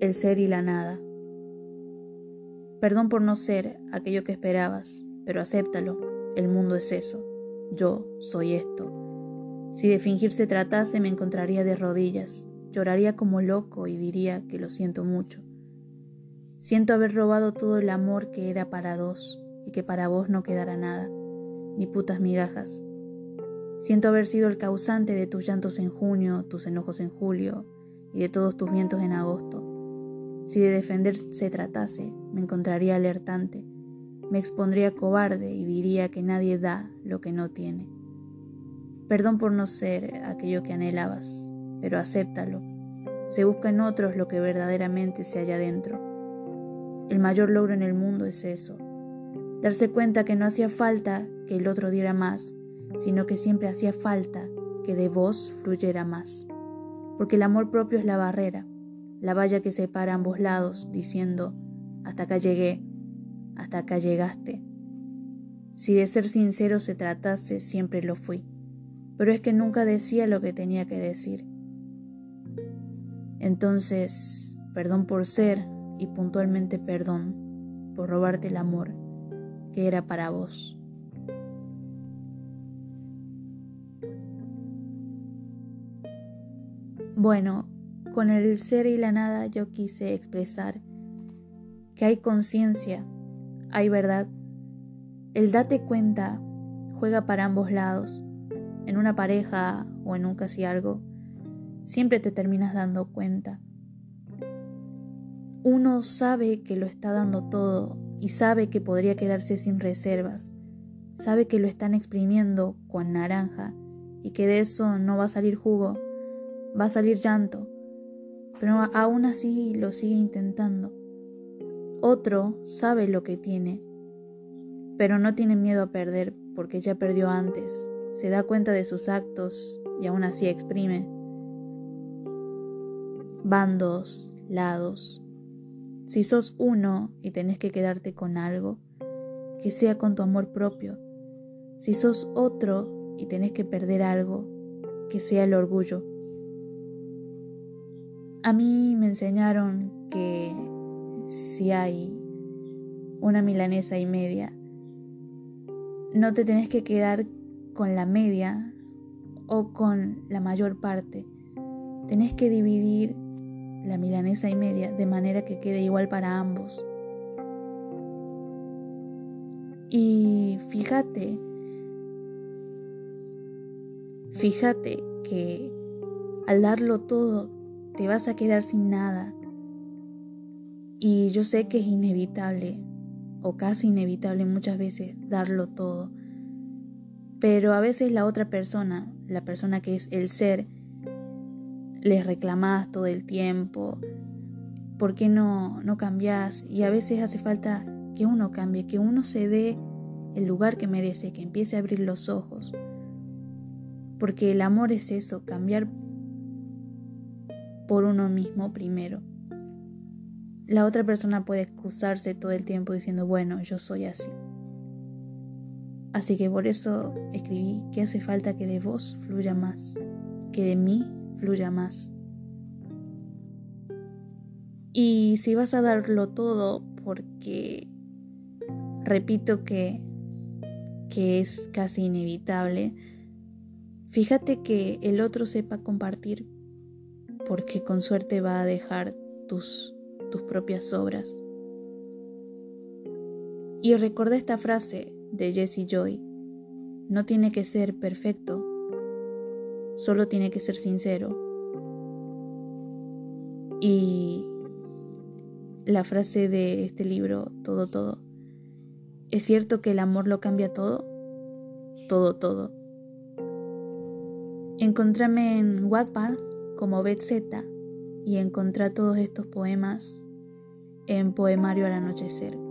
El ser y la nada. Perdón por no ser aquello que esperabas, pero acéptalo, el mundo es eso, yo soy esto. Si de fingir se tratase me encontraría de rodillas, lloraría como loco y diría que lo siento mucho. Siento haber robado todo el amor que era para dos y que para vos no quedara nada, ni putas migajas. Siento haber sido el causante de tus llantos en junio, tus enojos en julio y de todos tus vientos en agosto. Si de defender se tratase, me encontraría alertante, me expondría cobarde y diría que nadie da lo que no tiene. Perdón por no ser aquello que anhelabas, pero acéptalo. Se busca en otros lo que verdaderamente se halla dentro. El mayor logro en el mundo es eso, darse cuenta que no hacía falta que el otro diera más, sino que siempre hacía falta que de vos fluyera más. Porque el amor propio es la barrera, la valla que separa ambos lados, diciendo, hasta acá llegué, hasta acá llegaste. Si de ser sincero se tratase, siempre lo fui, pero es que nunca decía lo que tenía que decir. Entonces, perdón por ser y puntualmente perdón por robarte el amor que era para vos. Bueno, con el ser y la nada yo quise expresar que hay conciencia, hay verdad. El date cuenta juega para ambos lados. En una pareja o en un casi algo, siempre te terminas dando cuenta. Uno sabe que lo está dando todo y sabe que podría quedarse sin reservas. Sabe que lo están exprimiendo con naranja y que de eso no va a salir jugo, va a salir llanto pero aún así lo sigue intentando. Otro sabe lo que tiene, pero no tiene miedo a perder porque ya perdió antes, se da cuenta de sus actos y aún así exprime. Bandos, lados. Si sos uno y tenés que quedarte con algo, que sea con tu amor propio. Si sos otro y tenés que perder algo, que sea el orgullo. A mí me enseñaron que si hay una milanesa y media, no te tenés que quedar con la media o con la mayor parte. Tenés que dividir la milanesa y media de manera que quede igual para ambos. Y fíjate, fíjate que al darlo todo te vas a quedar sin nada. Y yo sé que es inevitable, o casi inevitable muchas veces, darlo todo. Pero a veces la otra persona, la persona que es el ser, les reclamás todo el tiempo. ¿Por qué no, no cambias? Y a veces hace falta que uno cambie, que uno se dé el lugar que merece, que empiece a abrir los ojos. Porque el amor es eso, cambiar por uno mismo primero. La otra persona puede excusarse todo el tiempo diciendo, bueno, yo soy así. Así que por eso escribí que hace falta que de vos fluya más, que de mí fluya más. Y si vas a darlo todo, porque repito que, que es casi inevitable, fíjate que el otro sepa compartir porque con suerte va a dejar tus, tus propias obras. Y recordé esta frase de Jesse Joy, no tiene que ser perfecto, solo tiene que ser sincero. Y la frase de este libro, todo, todo, ¿es cierto que el amor lo cambia todo? Todo, todo. Encontrame en Wattpad como Z y encontré todos estos poemas en Poemario al Anochecer.